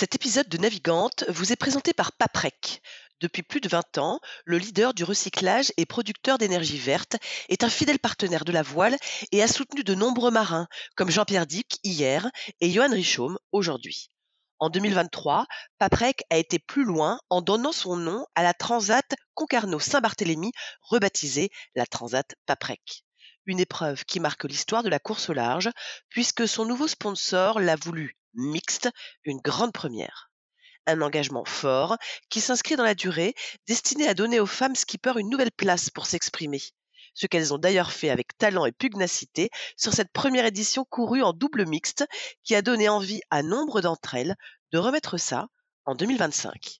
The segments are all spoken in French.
Cet épisode de Navigante vous est présenté par Paprec. Depuis plus de 20 ans, le leader du recyclage et producteur d'énergie verte est un fidèle partenaire de la voile et a soutenu de nombreux marins, comme Jean-Pierre Dick hier et Johan Richaume aujourd'hui. En 2023, Paprec a été plus loin en donnant son nom à la Transat Concarneau-Saint-Barthélemy, rebaptisée la Transat Paprec. Une épreuve qui marque l'histoire de la course au large, puisque son nouveau sponsor l'a voulu mixte, une grande première. Un engagement fort qui s'inscrit dans la durée, destiné à donner aux femmes skippers une nouvelle place pour s'exprimer. Ce qu'elles ont d'ailleurs fait avec talent et pugnacité sur cette première édition courue en double mixte qui a donné envie à nombre d'entre elles de remettre ça en 2025.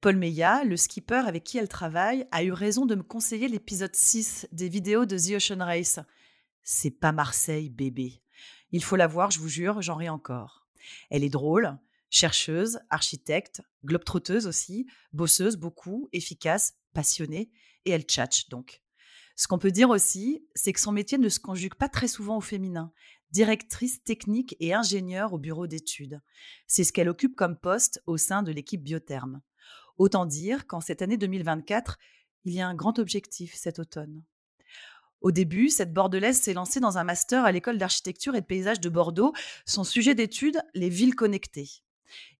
Paul Meillat, le skipper avec qui elle travaille, a eu raison de me conseiller l'épisode 6 des vidéos de The Ocean Race. C'est pas Marseille, bébé. Il faut la voir, je vous jure, j'en ris encore. Elle est drôle, chercheuse, architecte, globetrotteuse aussi, bosseuse beaucoup, efficace, passionnée, et elle tchatche donc. Ce qu'on peut dire aussi, c'est que son métier ne se conjugue pas très souvent au féminin. Directrice technique et ingénieure au bureau d'études. C'est ce qu'elle occupe comme poste au sein de l'équipe Biotherme. Autant dire qu'en cette année 2024, il y a un grand objectif cet automne. Au début, cette Bordelaise s'est lancée dans un master à l'école d'architecture et de paysage de Bordeaux. Son sujet d'étude, les villes connectées.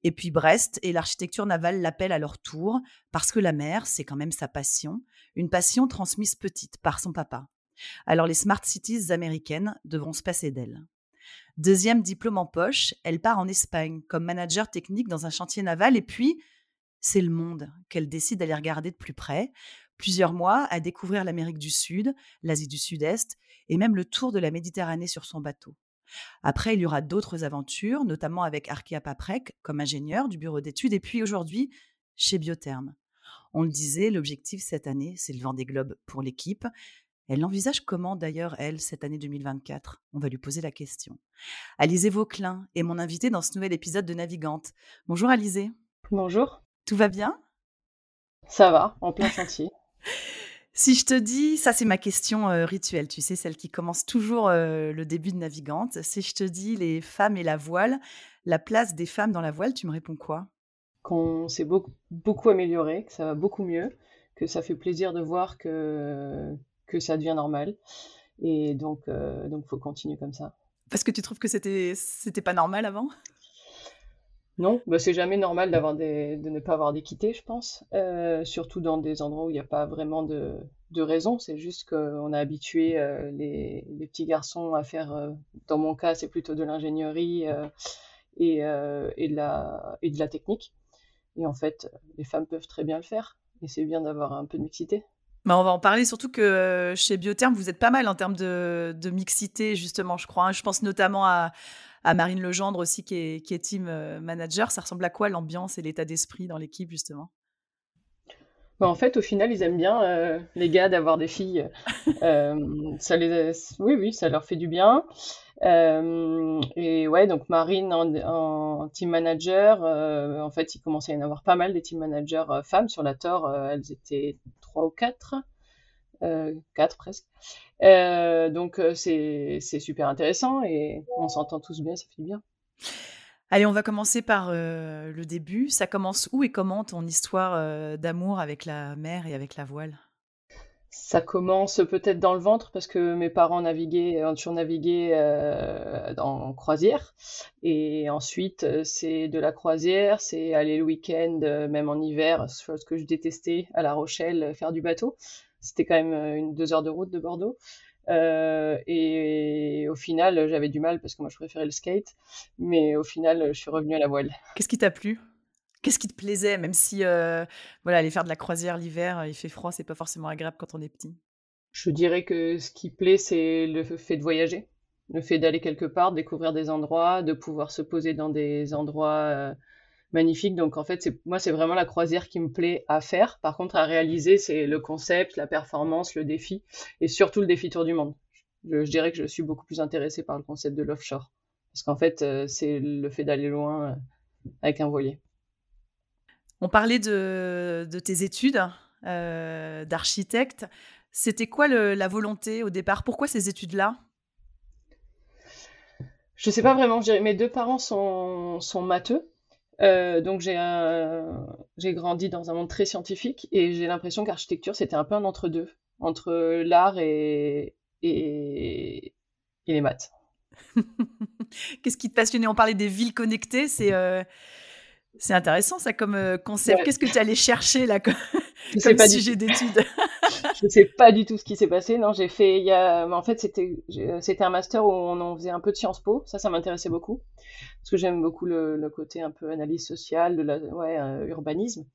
Et puis Brest et l'architecture navale l'appellent à leur tour, parce que la mer, c'est quand même sa passion, une passion transmise petite par son papa. Alors les smart cities américaines devront se passer d'elle. Deuxième diplôme en poche, elle part en Espagne comme manager technique dans un chantier naval et puis c'est le monde qu'elle décide d'aller regarder de plus près. Plusieurs mois à découvrir l'Amérique du Sud, l'Asie du Sud-Est et même le tour de la Méditerranée sur son bateau. Après, il y aura d'autres aventures, notamment avec Arkea Paprec comme ingénieur du bureau d'études et puis aujourd'hui chez Biotherme. On le disait, l'objectif cette année, c'est le vent des globes pour l'équipe. Elle l'envisage comment d'ailleurs, elle, cette année 2024 On va lui poser la question. Alizé Vauclin est mon invitée dans ce nouvel épisode de Navigante. Bonjour Alizé. Bonjour. Tout va bien? Ça va, en plein chantier. si je te dis, ça c'est ma question euh, rituelle, tu sais, celle qui commence toujours euh, le début de Navigante. Si je te dis les femmes et la voile, la place des femmes dans la voile, tu me réponds quoi? Qu'on s'est beaucoup, beaucoup amélioré, que ça va beaucoup mieux, que ça fait plaisir de voir que, que ça devient normal. Et donc, il euh, donc faut continuer comme ça. Parce que tu trouves que c'était, c'était pas normal avant? Non, bah c'est jamais normal de ne pas avoir d'équité, je pense. Euh, surtout dans des endroits où il n'y a pas vraiment de, raison. C'est juste qu'on a habitué euh, les, petits garçons à faire, euh, dans mon cas, c'est plutôt de l'ingénierie et, de la, technique. Et en fait, les femmes peuvent très bien le faire. Et c'est bien d'avoir un peu de mixité. Bah on va en parler, surtout que chez Biotherm, vous êtes pas mal en termes de, de mixité, justement, je crois. Hein. Je pense notamment à, à Marine Legendre aussi, qui est, qui est team euh, manager. Ça ressemble à quoi l'ambiance et l'état d'esprit dans l'équipe, justement? Bah, en fait, au final, ils aiment bien euh, les gars d'avoir des filles. Euh, ça les, oui, oui, ça leur fait du bien. et ouais, donc Marine en, team manager, en fait, il commençait à y en avoir pas mal des team managers femmes sur la Tor. elles étaient trois ou quatre. Euh, quatre presque. Euh, donc euh, c'est super intéressant et on s'entend tous bien, ça fait bien. Allez, on va commencer par le début. Ça commence où et comment ton histoire d'amour avec la mer et avec la voile? Ça commence peut-être dans le ventre parce que mes parents naviguaient, ont toujours navigué euh, en croisière. Et ensuite, c'est de la croisière, c'est aller le week-end, même en hiver, chose que je détestais, à La Rochelle, faire du bateau. C'était quand même une deux heures de route de Bordeaux. et au final, j'avais du mal parce que moi, je préférais le skate. Mais au final, je suis revenue à la voile. Qu'est-ce qui t'a plu? Qu'est-ce qui te plaisait, même si voilà, aller faire de la croisière l'hiver, il fait froid, c'est pas forcément agréable quand on est petit Je dirais que ce qui plaît, c'est le fait de voyager, le fait d'aller quelque part, découvrir des endroits, de pouvoir se poser dans des endroits magnifiques. Donc en fait, moi, c'est vraiment la croisière qui me plaît à faire. Par contre, à réaliser, c'est le concept, la performance, le défi, et surtout le défi tour du monde. Je, je dirais que je suis beaucoup plus intéressée par le concept de l'offshore, parce qu'en fait, c'est le fait d'aller loin avec un voilier. On parlait de, tes études euh, d'architecte. C'était quoi la volonté au départ? Pourquoi ces études-là? Je ne sais pas vraiment. Mes deux parents sont, sont matheux. Euh, donc j'ai grandi dans un monde très scientifique et j'ai l'impression qu'architecture c'était un peu un entre-deux, entre, l'art et, et, les maths. Qu'est-ce qui te passionnait? On parlait des villes connectées, c'est euh, c'est intéressant ça comme euh, concept. Qu'est-ce que tu allais chercher là comme, sujet d'étude Je ne sais pas du tout ce qui s'est passé. Non, j'ai fait. Il y a... En fait, c'était c'était un master où on en faisait un peu de Sciences Po. Ça, ça m'intéressait beaucoup parce que j'aime beaucoup le, côté un peu analyse sociale, de la ouais, euh, urbanisme.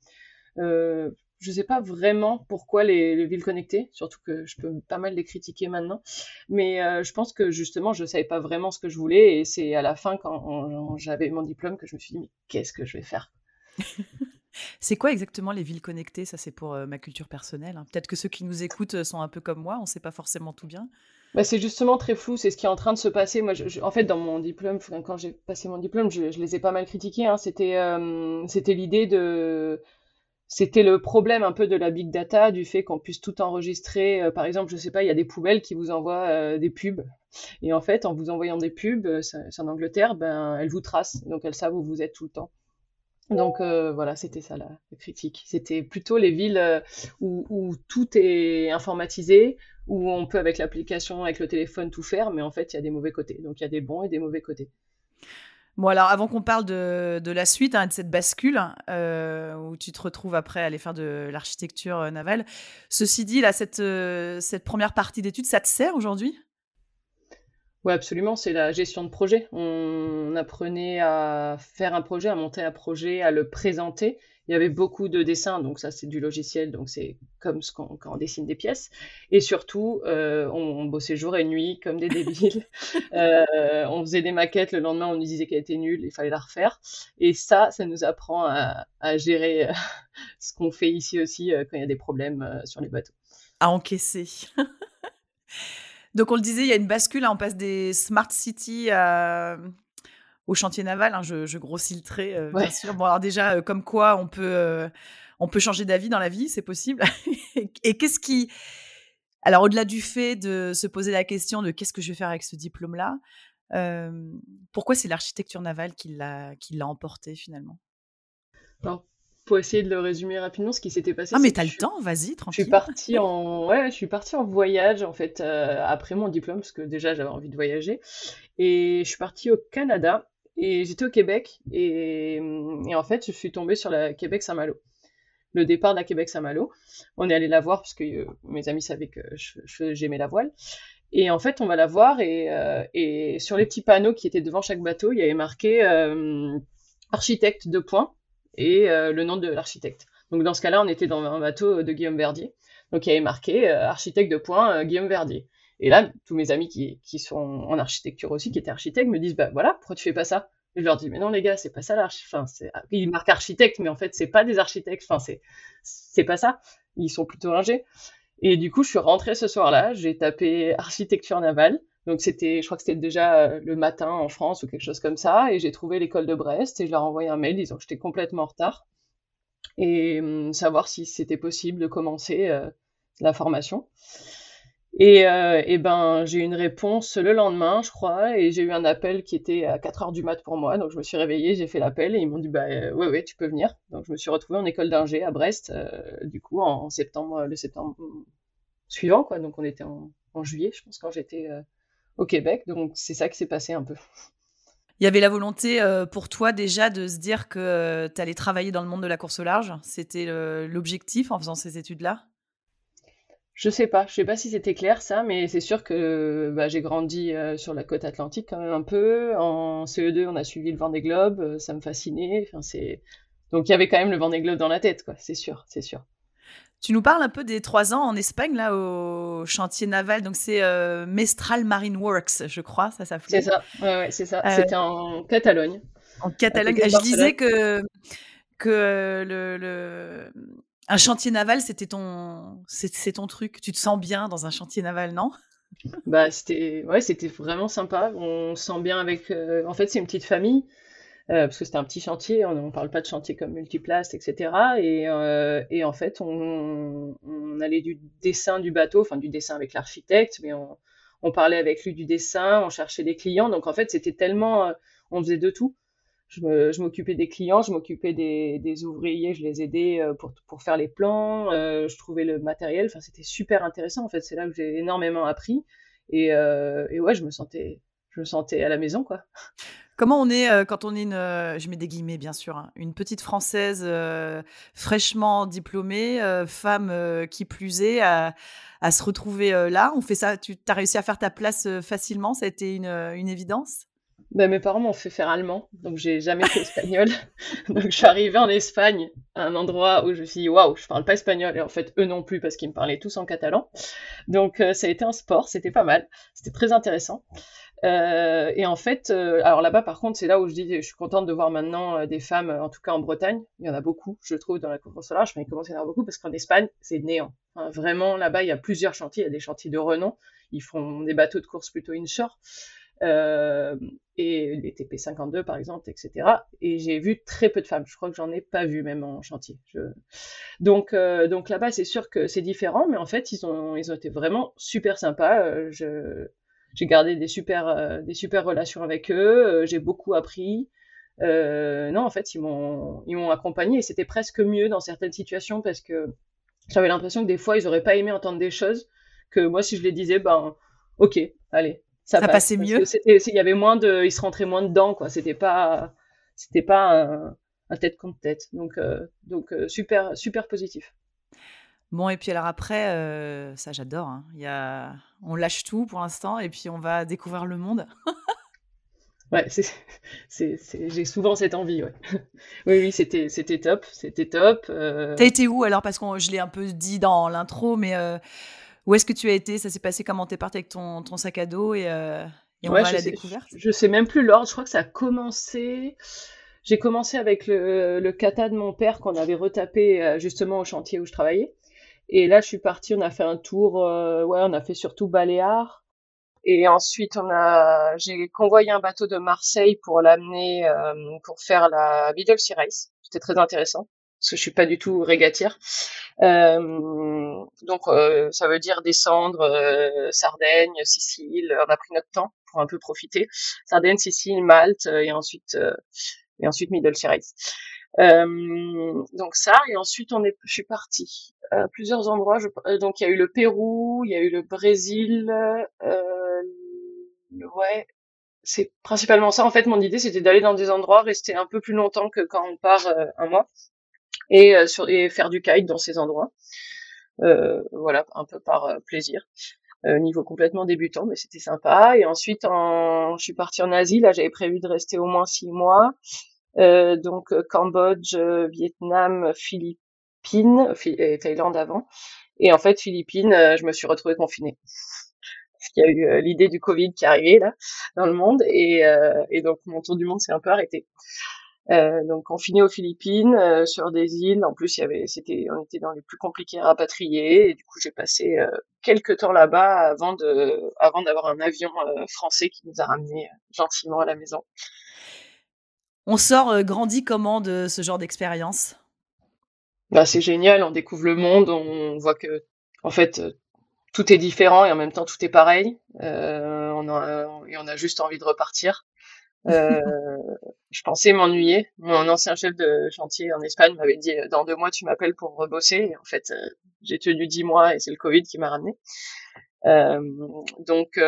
Euh, je sais pas vraiment pourquoi les, villes connectées, surtout que je peux pas mal les critiquer maintenant. Mais euh, je pense que justement, je savais pas vraiment ce que je voulais. Et c'est à la fin, quand j'avais mon diplôme, que je me suis dit, mais qu'est-ce que je vais faire? C'est quoi exactement les villes connectées? Ça, c'est pour euh, ma culture personnelle. Hein. Peut-être que ceux qui nous écoutent euh, sont un peu comme moi, on ne sait pas forcément tout bien. Bah, c'est justement très flou, c'est ce qui est en train de se passer. Moi, en fait, dans mon diplôme, quand j'ai passé mon diplôme, je, les ai pas mal critiqués. Hein. C'était, c'était l'idée de c'était le problème un peu de la big data, du fait qu'on puisse tout enregistrer. Euh, par exemple, je sais pas, il y a des poubelles qui vous envoient euh, des pubs. Et en fait, en vous envoyant des pubs, euh, c'est en Angleterre, ben, elles vous tracent. Donc, elles savent où vous êtes tout le temps. Donc voilà, c'était ça la, critique. C'était plutôt les villes où, où, tout est informatisé, où on peut avec l'application, avec le téléphone tout faire, mais en fait il y a des mauvais côtés. Donc il y a des bons et des mauvais côtés. Bon, alors avant qu'on parle de, de, la suite, hein, de cette bascule, euh, où tu te retrouves après à aller faire de l'architecture euh, navale, ceci dit, là, cette, euh, cette première partie d'études, ça te sert aujourd'hui? Oui, absolument, c'est la gestion de projet. On apprenait à faire un projet, à monter un projet, à le présenter il y avait beaucoup de dessins, donc ça c'est du logiciel, donc c'est comme ce quand on dessine des pièces. Et surtout, euh, on, bossait jour et nuit comme des débiles. Euh, on faisait des maquettes, le lendemain on nous disait qu'elle était nulle, il fallait la refaire. Et ça, ça nous apprend à, gérer euh, ce qu'on fait ici aussi quand il y a des problèmes sur les bateaux. À encaisser. Donc on le disait, il y a une bascule, hein, on passe des smart cities à, au chantier naval. Hein, je, grossis le trait, euh, bien sûr. Bon, alors déjà, euh, comme quoi on peut, euh, on peut changer d'avis dans la vie, c'est possible. et, qu'est-ce qui. Alors, au-delà du fait de se poser la question de qu'est-ce que je vais faire avec ce diplôme-là, pourquoi c'est l'architecture navale qui l'a, qui l'a emporté finalement? Alors, pour essayer de le résumer rapidement, ce qui s'était passé. Ah, mais t'as le temps, vas-y, tranquille. Je suis partie en, ouais, je suis partie en voyage en fait après mon diplôme parce que déjà j'avais envie de voyager et je suis partie au Canada et j'étais au Québec et, en fait, je suis tombée sur la Québec-Saint-Malo. Le départ de la Québec-Saint-Malo. On est allé la voir parce que euh, mes amis savaient que j'aimais la voile. Et en fait, on va la voir euh, et, sur les petits panneaux qui étaient devant chaque bateau, il y avait marqué euh, architecte de points et le nom de l'architecte. Donc dans ce cas-là, on était dans un bateau de Guillaume Verdier. Donc il y avait marqué architecte de points Guillaume Verdier. Et là, tous mes amis qui, qui, sont en architecture aussi, qui étaient architectes, me disent, bah voilà, pourquoi tu fais pas ça? Et je leur dis, mais non les gars, c'est pas ça l'architecte. Enfin, ils marquent architecte, mais en fait, c'est pas des architectes. Enfin, c'est, c'est pas ça. Ils sont plutôt ingés. Et du coup, je suis rentrée ce soir-là, j'ai tapé architecture navale. Donc c'était, je crois que c'était déjà euh, le matin en France ou quelque chose comme ça, et j'ai trouvé l'école de Brest et je leur ai envoyé un mail disant que j'étais complètement en retard et hum, savoir si c'était possible de commencer euh, la formation. Et, euh, et ben, j'ai eu une réponse le lendemain, je crois, et j'ai eu un appel qui était à 4 heures du mat pour moi. Donc je me suis réveillée, j'ai fait l'appel et ils m'ont dit bah ouais ouais tu peux venir. Donc je me suis retrouvée en école d'ingé à Brest, du coup en septembre, le septembre suivant, quoi. Donc on était en, juillet, je pense, quand j'étais au Québec. Donc c'est ça qui s'est passé un peu. Il y avait la volonté pour toi déjà de se dire que tu allais travailler dans le monde de la course au large. C'était l'objectif en faisant ces études-là? Je sais pas, je sais pas si c'était clair ça, mais c'est sûr que bah, j'ai grandi euh, sur la côte atlantique quand même un peu. En CE2, on a suivi le Vendée Globe, euh, ça me fascinait. Enfin, c'est donc il y avait quand même le Vendée Globe dans la tête, quoi. C'est sûr, c'est sûr. Tu nous parles un peu des trois ans en Espagne, là, au chantier naval. Donc, c'est euh, Mestral Marine Works, je crois, ça s'appelait. C'est ça, ouais, c'est ça. C'était en Catalogne. En Catalogne. Je disais que, que le, un chantier naval, c'était ton, c'est ton truc. Tu te sens bien dans un chantier naval, non? Bah, c'était, ouais, c'était vraiment sympa. On se sent bien avec. Euh, en fait, c'est une petite famille. Euh, parce que c'était un petit chantier, on ne parle pas de chantier comme multiplace, etc. Et, euh, et en fait, on, allait du dessin du bateau, enfin du dessin avec l'architecte, mais on, parlait avec lui du dessin, on cherchait des clients. Donc en fait, c'était tellement, on faisait de tout je m'occupais des clients, je m'occupais des, ouvriers, je les aidais euh, pour, faire les plans, euh, je trouvais le matériel, enfin c'était super intéressant en fait, c'est là que j'ai énormément appris et, euh, et, ouais, je me sentais je me sentais à la maison quoi. Comment on est quand on est une, je mets des guillemets bien sûr, hein, une petite française fraîchement diplômée, femme qui plus est, à, se retrouver là? On fait ça, tu as réussi à faire ta place facilement? Ça a été une, évidence? Ben, mes parents m'ont fait faire allemand, donc j'ai jamais fait espagnol. donc je suis arrivée en Espagne, à un endroit où je me suis dit waouh, je parle pas espagnol, et en fait eux non plus parce qu'ils me parlaient tous en catalan. Donc euh, ça a été un sport, c'était pas mal, c'était très intéressant. Euh, et en fait, euh, alors là-bas par contre, c'est là où je dis, je suis contente de voir maintenant des femmes, en tout cas en Bretagne, il y en a beaucoup, je trouve, dans la course solaire, je il commence à y en avoir beaucoup parce qu'en Espagne, c'est néant. vraiment, là-bas, il y a plusieurs chantiers, il y a des chantiers de renom, ils font des bateaux de course plutôt inshore. Euh, et les TP52 par exemple, etc. Et j'ai vu très peu de femmes. Je crois que j'en ai pas vu même en chantier. Je... Donc, euh, donc là-bas, c'est sûr que c'est différent, mais en fait, ils ont, ils ont été vraiment super sympas. Euh, je, j'ai gardé des super, des super relations avec eux. j'ai beaucoup appris. non, en fait, ils m'ont, ils m'ont accompagné et c'était presque mieux dans certaines situations parce que j'avais l'impression que des fois, ils auraient pas aimé entendre des choses que moi, si je les disais, ben, ok, allez, ça, passait mieux. Il y avait moins de, il se rentrait moins dedans, quoi. C'était pas, c'était pas un, tête contre tête. Donc, euh, donc euh, super, super positif. Bon, et puis alors après, euh, ça j'adore. Hein. Il y a... On lâche tout pour l'instant et puis on va découvrir le monde. ouais, j'ai souvent cette envie. Ouais. oui, oui, c'était top. C'était top. T'as été où alors? Parce que je l'ai un peu dit dans l'intro, mais où est-ce que tu as été? Ça s'est passé comment? T'es parti avec ton, ton, sac à dos et, euh, on va à la découverte? Je sais même plus l'ordre. Je crois que ça a commencé. J'ai commencé avec le, le kata de mon père qu'on avait retapé euh, justement au chantier où je travaillais. Et là, je suis partie, on a fait un tour, euh, ouais, on a fait surtout Baléares. Et ensuite, on a, j'ai convoyé un bateau de Marseille pour l'amener, pour faire la Middle Sea Race. C'était très intéressant parce que je suis pas du tout régatière. Euh, donc euh, ça veut dire descendre euh, Sardaigne, Sicile. On a pris notre temps pour un peu profiter. Sardaigne, Sicile, Malte et ensuite et ensuite Middle Race. donc ça et ensuite on est, je suis partie à plusieurs endroits. donc il y a eu le Pérou, il y a eu le Brésil. ouais, c'est principalement ça. En fait, mon idée, c'était d'aller dans des endroits, rester un peu plus longtemps que quand on part un mois et, euh, sur, et faire du kite dans ces endroits. Euh, voilà, un peu par euh, plaisir. niveau complètement débutant, mais c'était sympa. Et ensuite, en... je suis partie en Asie. Là, j'avais prévu de rester au moins six mois. Euh, donc Cambodge, Vietnam, Philippines et Thaïlande avant. Et en fait, Philippines, je me suis retrouvée confinée. Parce qu'il y a eu l'idée du Covid qui est arrivée là dans le monde et, et donc mon tour du monde s'est un peu arrêté. Euh, donc confiné aux Philippines euh, sur des îles. En plus, il y avait, c'était, on était dans les plus compliqués à rapatrier. Et du coup, j'ai passé euh, quelques temps là-bas avant de, avant d'avoir un avion français qui nous a ramenés gentiment à la maison. On sort grandi comment de ce genre d'expérience? Bah, c'est génial. On découvre le monde. On voit que, en fait, tout est différent et en même temps tout est pareil. on a, et on a juste envie de repartir. Euh, je pensais m'ennuyer. Mon ancien chef de chantier en Espagne m'avait dit dans deux mois tu m'appelles pour rebosser. en fait, j'ai tenu dix mois et c'est le Covid qui m'a ramené. Euh, donc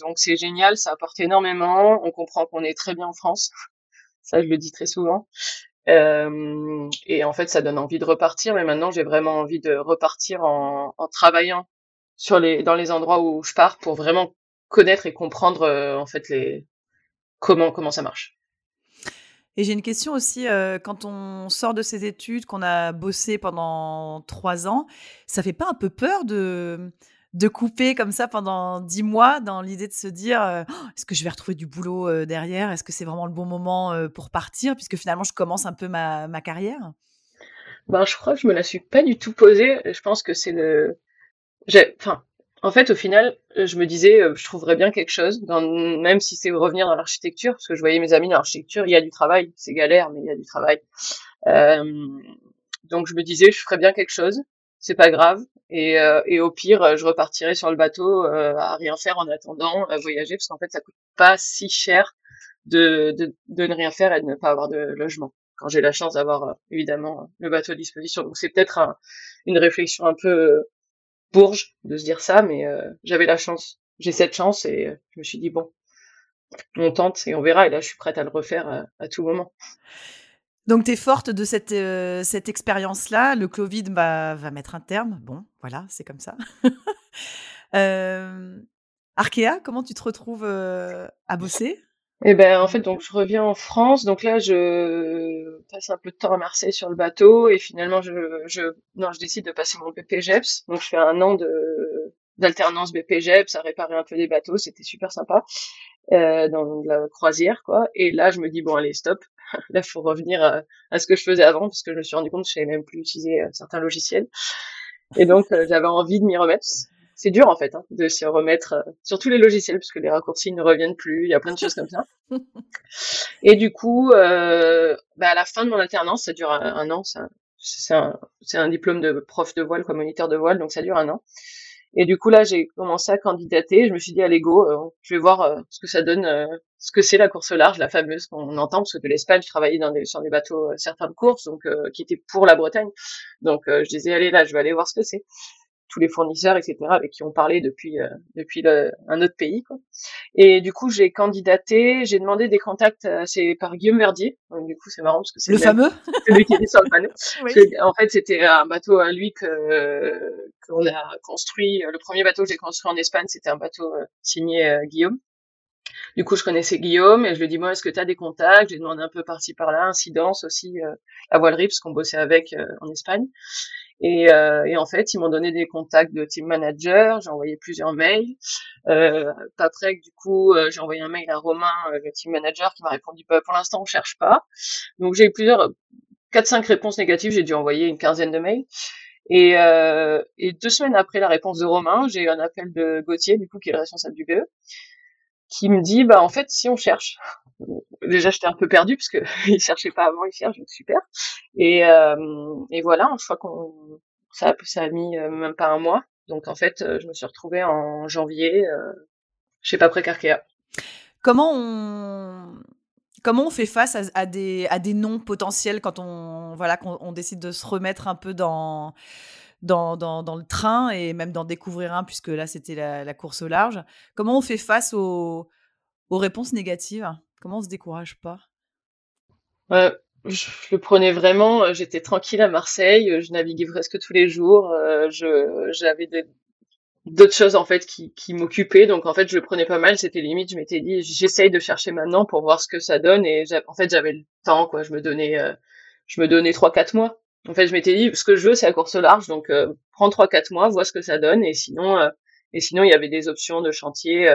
donc c'est génial, ça apporte énormément. On comprend qu'on est très bien en France. Ça, je le dis très souvent. Et en fait, ça donne envie de repartir. Mais maintenant, j'ai vraiment envie de repartir en, travaillant sur les dans les endroits où je pars pour vraiment connaître et comprendre en fait les comment comment ça marche. Et j'ai une question aussi, quand on sort de ses études, qu'on a bossé pendant trois ans, ça fait pas un peu peur de de couper comme ça pendant dix mois dans l'idée de se dire euh, «Oh, est-ce que je vais retrouver du boulot euh, derrière? Est-ce que c'est vraiment le bon moment euh, pour partir? Puisque finalement, je commence un peu ma, ma carrière. Ben, je crois que je me la suis pas du tout posée. Je pense que c'est le. Enfin, en fait, au final, je me disais, je trouverais bien quelque chose, même si c'est revenir dans l'architecture, parce que je voyais mes amis dans l'architecture, il y a du travail, c'est galère, mais il y a du travail. donc je me disais, je ferais bien quelque chose c'est pas grave. Et, euh, et, au pire, euh, je repartirai sur le bateau euh, à rien faire en attendant, à voyager, parce qu'en fait, ça coûte pas si cher de, de, de, ne rien faire et de ne pas avoir de logement. Quand j'ai la chance d'avoir évidemment le bateau à disposition. Donc c'est peut-être une réflexion un peu bourge de se dire ça, mais j'avais la chance. J'ai cette chance et je me suis dit bon, on tente et on verra. Et là, je suis prête à le refaire à tout moment. Donc, tu es forte de cette, euh, cette expérience-là. Le Covid va mettre un terme. Bon, voilà, c'est comme ça. euh, Arkea, comment tu te retrouves euh, à bosser? Eh ben, en fait, donc je reviens en France. Donc là, je passe un peu de temps à Marseille sur le bateau et finalement, je, non, je décide de passer mon BPGEPS. Donc, je fais un an de d'alternance BPGEPS à réparer un peu des bateaux. C'était super sympa euh, dans la croisière, quoi. Et là, je me dis bon, allez, stop. Là, il faut revenir à, ce que je faisais avant parce que je me suis rendu compte que je savais même plus utiliser euh, certains logiciels. Et donc, euh, j'avais envie de m'y remettre. C'est dur en fait hein, de s'y remettre euh, sur tous les logiciels parce que les raccourcis ne reviennent plus. Il y a plein de choses comme ça. Et du coup, euh, bah, à la fin de mon alternance, ça dure un, an. C'est un, un, diplôme de prof de voile, comme moniteur de voile, donc ça dure un an. Et du coup là, j'ai commencé à candidater. Je me suis dit allez go, euh, je vais voir euh, ce que ça donne, euh, ce que c'est la course large, la fameuse qu'on entend, parce que de l'Espagne, je travaillais dans des, sur des bateaux certaines courses, donc qui étaient pour la Bretagne. Donc je disais allez là, je vais aller voir ce que c'est tous les fournisseurs, etc., avec qui on parlait depuis euh, depuis le, un autre pays. Quoi. Et du coup, j'ai candidaté, j'ai demandé des contacts, euh, c'est par Guillaume Verdier. Donc, du coup, c'est marrant parce que c'est le, fameux, celui qui est sur le panneau. En fait, c'était un bateau à lui que qu'on a construit. Le premier bateau que j'ai construit en Espagne, c'était un bateau euh, signé Guillaume. Du coup, je connaissais Guillaume et je lui ai dit, moi, est-ce que tu as des contacts? J'ai demandé un peu par-ci par-là, incidence aussi, euh, la voilerie, parce qu'on bossait avec en Espagne. Et, euh, et, en fait, ils m'ont donné des contacts de team manager. J'ai envoyé plusieurs mails. Euh, après, du coup, euh, j'ai envoyé un mail à Romain, euh, le team manager, qui m'a répondu bah, pour l'instant, on cherche pas. Donc j'ai eu plusieurs, quatre cinq réponses négatives. J'ai dû envoyer une quinzaine de mails. Et, euh, et, deux semaines après la réponse de Romain, j'ai eu un appel de Gauthier, du coup, qui est le responsable du BE, qui me dit, bah en fait, si on cherche. Déjà, j'étais un peu perdue parce que il cherchait pas avant, il cherche, donc super. Et, euh, et voilà, je crois qu'on ça, a mis euh, même pas un mois. Donc en fait, euh, je me suis retrouvée en janvier euh, chez Paprec Arkea. Comment on comment on fait face à, des à des noms potentiels quand on voilà qu'on décide de se remettre un peu dans dans, dans, dans, le train et même d'en découvrir un, puisque là, c'était la, la, course au large. Comment on fait face aux, aux réponses négatives? Comment on se décourage pas? Euh, je le prenais vraiment. Euh, j'étais tranquille à Marseille. Euh, je naviguais presque tous les jours. Euh, j'avais d'autres choses en fait qui, m'occupaient. Donc en fait, je le prenais pas mal. C'était limite. Je m'étais dit, j'essaye de chercher maintenant pour voir ce que ça donne. Et en fait, j'avais le temps. Je me donnais, je me donnais trois quatre mois. En fait, je m'étais dit, ce que je veux, c'est la course large. Donc prends trois quatre mois, vois ce que ça donne. Et sinon, et sinon, il y avait des options de chantier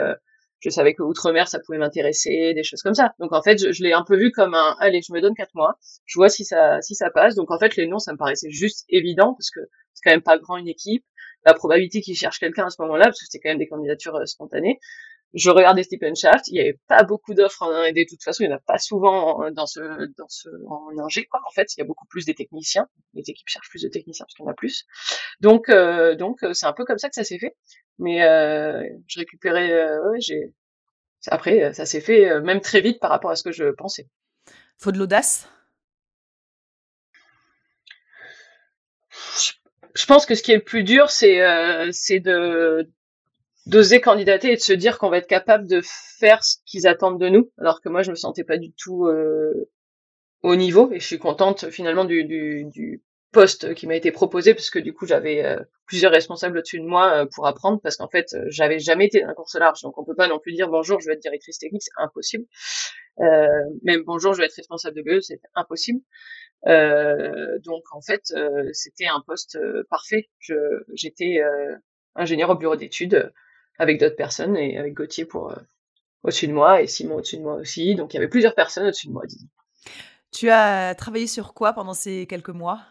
je savais que outre-mer ça pouvait m'intéresser, des choses comme ça. Donc en fait, je, l'ai un peu vu comme un allez, je me donne quatre mois, je vois si ça si ça passe. Donc en fait, les noms ça me paraissait juste évident parce que c'est quand même pas grand une équipe. La probabilité qu'ils cherchent quelqu'un à ce moment-là, parce que c'était quand même des candidatures euh, spontanées. Je regardais Stephen Shaft, il y avait pas beaucoup d'offres en et de toute façon, il n'y en a pas souvent dans ce dans ce en ingé quoi. En fait, il y a beaucoup plus des techniciens. Les équipes cherchent plus de techniciens parce qu'il y en a plus. Donc euh, donc euh, c'est un peu comme ça que ça s'est fait. Mais euh, je récupérais, euh, ouais, j'ai après, ça s'est fait même très vite par rapport à ce que je pensais. Faut de l'audace? Je pense que ce qui est le plus dur, c'est euh, c'est de d'oser candidater et de se dire qu'on va être capable de faire ce qu'ils attendent de nous, alors que moi je me sentais pas du tout euh, au niveau. Et je suis contente finalement du, du, du poste qui m'a été proposé parce que du coup j'avais euh, plusieurs responsables au-dessus de moi euh, pour apprendre parce qu'en fait j'avais jamais été dans un course large. Donc on peut pas non plus dire bonjour je vais être directrice technique c'est impossible. Même bonjour je vais être responsable de BE c'est impossible. Euh, donc en fait, euh, c'était un poste euh, parfait. J'étais ingénieur au bureau d'études avec d'autres personnes et avec Gauthier pour au-dessus de moi et Simon au-dessus de moi aussi. Donc il y avait plusieurs personnes au-dessus de moi, disons. Tu as travaillé sur quoi pendant ces quelques mois?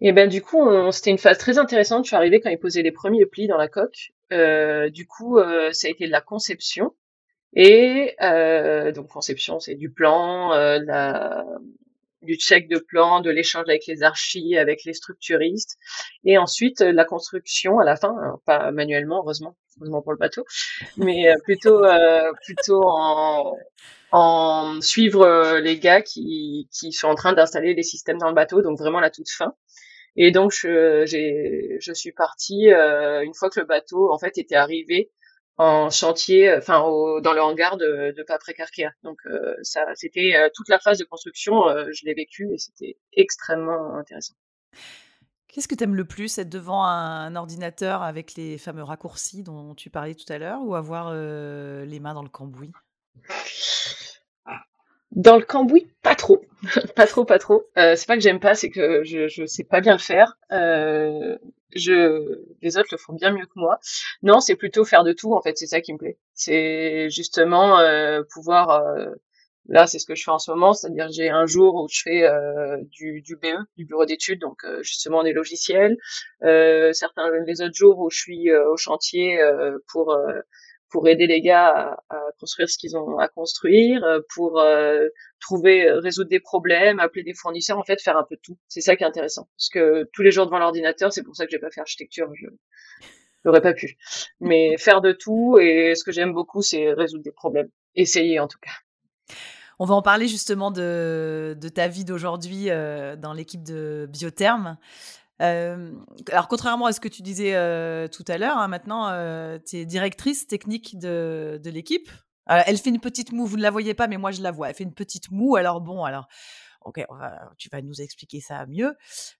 Et ben du coup, c'était une phase très intéressante. Je suis arrivée quand ils posaient les premiers plis dans la coque. Euh, du coup, ça a été de la conception. Et euh, donc conception, c'est du plan, euh, la, du check de plan, de l'échange avec les archis, avec les structuristes, et ensuite euh, la construction à la fin, pas manuellement, heureusement, heureusement pour le bateau, mais euh, plutôt euh, plutôt en, en suivre les gars qui, qui sont en train d'installer les systèmes dans le bateau, donc vraiment la toute fin. Et donc je, je suis partie une fois que le bateau en fait était arrivé en chantier, enfin dans le hangar de, de Paprec Donc euh, ça, c'était euh, toute la phase de construction, euh, je l'ai vécu et c'était extrêmement intéressant. Qu'est-ce que tu aimes le plus, être devant un ordinateur avec les fameux raccourcis dont tu parlais tout à l'heure, ou avoir les mains dans le cambouis? Dans le cambouis, pas trop, pas trop, pas trop. Euh, c'est pas que j'aime pas, c'est que je je sais pas bien le faire. Euh, je les autres le font bien mieux que moi. Non, c'est plutôt faire de tout en fait, c'est ça qui me plaît. C'est justement euh, pouvoir euh, là, c'est ce que je fais en ce moment, c'est-à-dire j'ai un jour où je fais euh, du, du BE, du bureau d'études, donc justement des logiciels. certains les autres jours où je suis au chantier pour pour aider les gars à, construire ce qu'ils ont à construire, euh, pour euh, trouver, euh, résoudre des problèmes, appeler des fournisseurs, en fait, faire un peu de tout. C'est ça qui est intéressant. Parce que tous les jours devant l'ordinateur, c'est pour ça que j'ai pas fait architecture. Je n'aurais pas pu. Mais faire de tout, et ce que j'aime beaucoup, c'est résoudre des problèmes. Essayer, en tout cas. On va en parler justement de, de ta vie d'aujourd'hui dans l'équipe de Biotherme alors, contrairement à ce que tu disais tout à l'heure, hein, maintenant, tu es directrice technique de, l'équipe. elle fait une petite moue, vous ne la voyez pas, mais moi je la vois. Elle fait une petite moue. Alors, bon, alors, ok, tu vas nous expliquer ça mieux.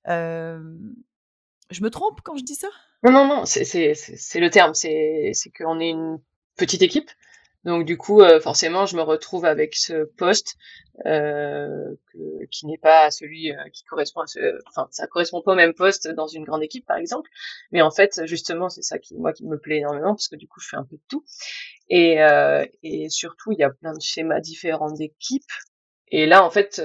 je me trompe quand je dis ça? Non, non, non, c'est le terme. C'est qu'on est une petite équipe. Donc du coup, euh, forcément, je me retrouve avec ce poste euh, qui n'est pas celui euh, qui correspond à ce, enfin, ça correspond pas au même poste dans une grande équipe, par exemple. Mais en fait, justement, c'est ça qui, moi, qui me plaît énormément parce que du coup, je fais un peu de tout. Et, surtout, il y a plein de schémas différents d'équipes. Et là, en fait,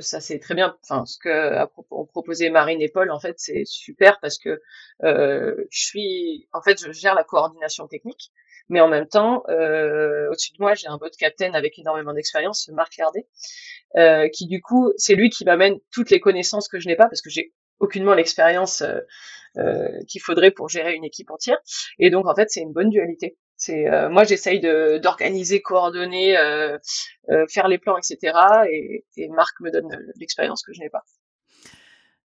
ça c'est très bien. Enfin, ce que a proposé Marine et Paul, en fait, c'est super parce que je suis, en fait, je gère la coordination technique mais en même temps, euh, au-dessus de moi, j'ai un bot captain avec énormément d'expérience, Marc Lardet, euh, qui du coup, c'est lui qui m'amène toutes les connaissances que je n'ai pas, parce que j'ai aucunement l'expérience euh, euh qu'il faudrait pour gérer une équipe entière. Et donc, en fait, c'est une bonne dualité. C'est moi, j'essaye d'organiser, coordonner, faire les plans, etc. Et, Marc me donne l'expérience que je n'ai pas.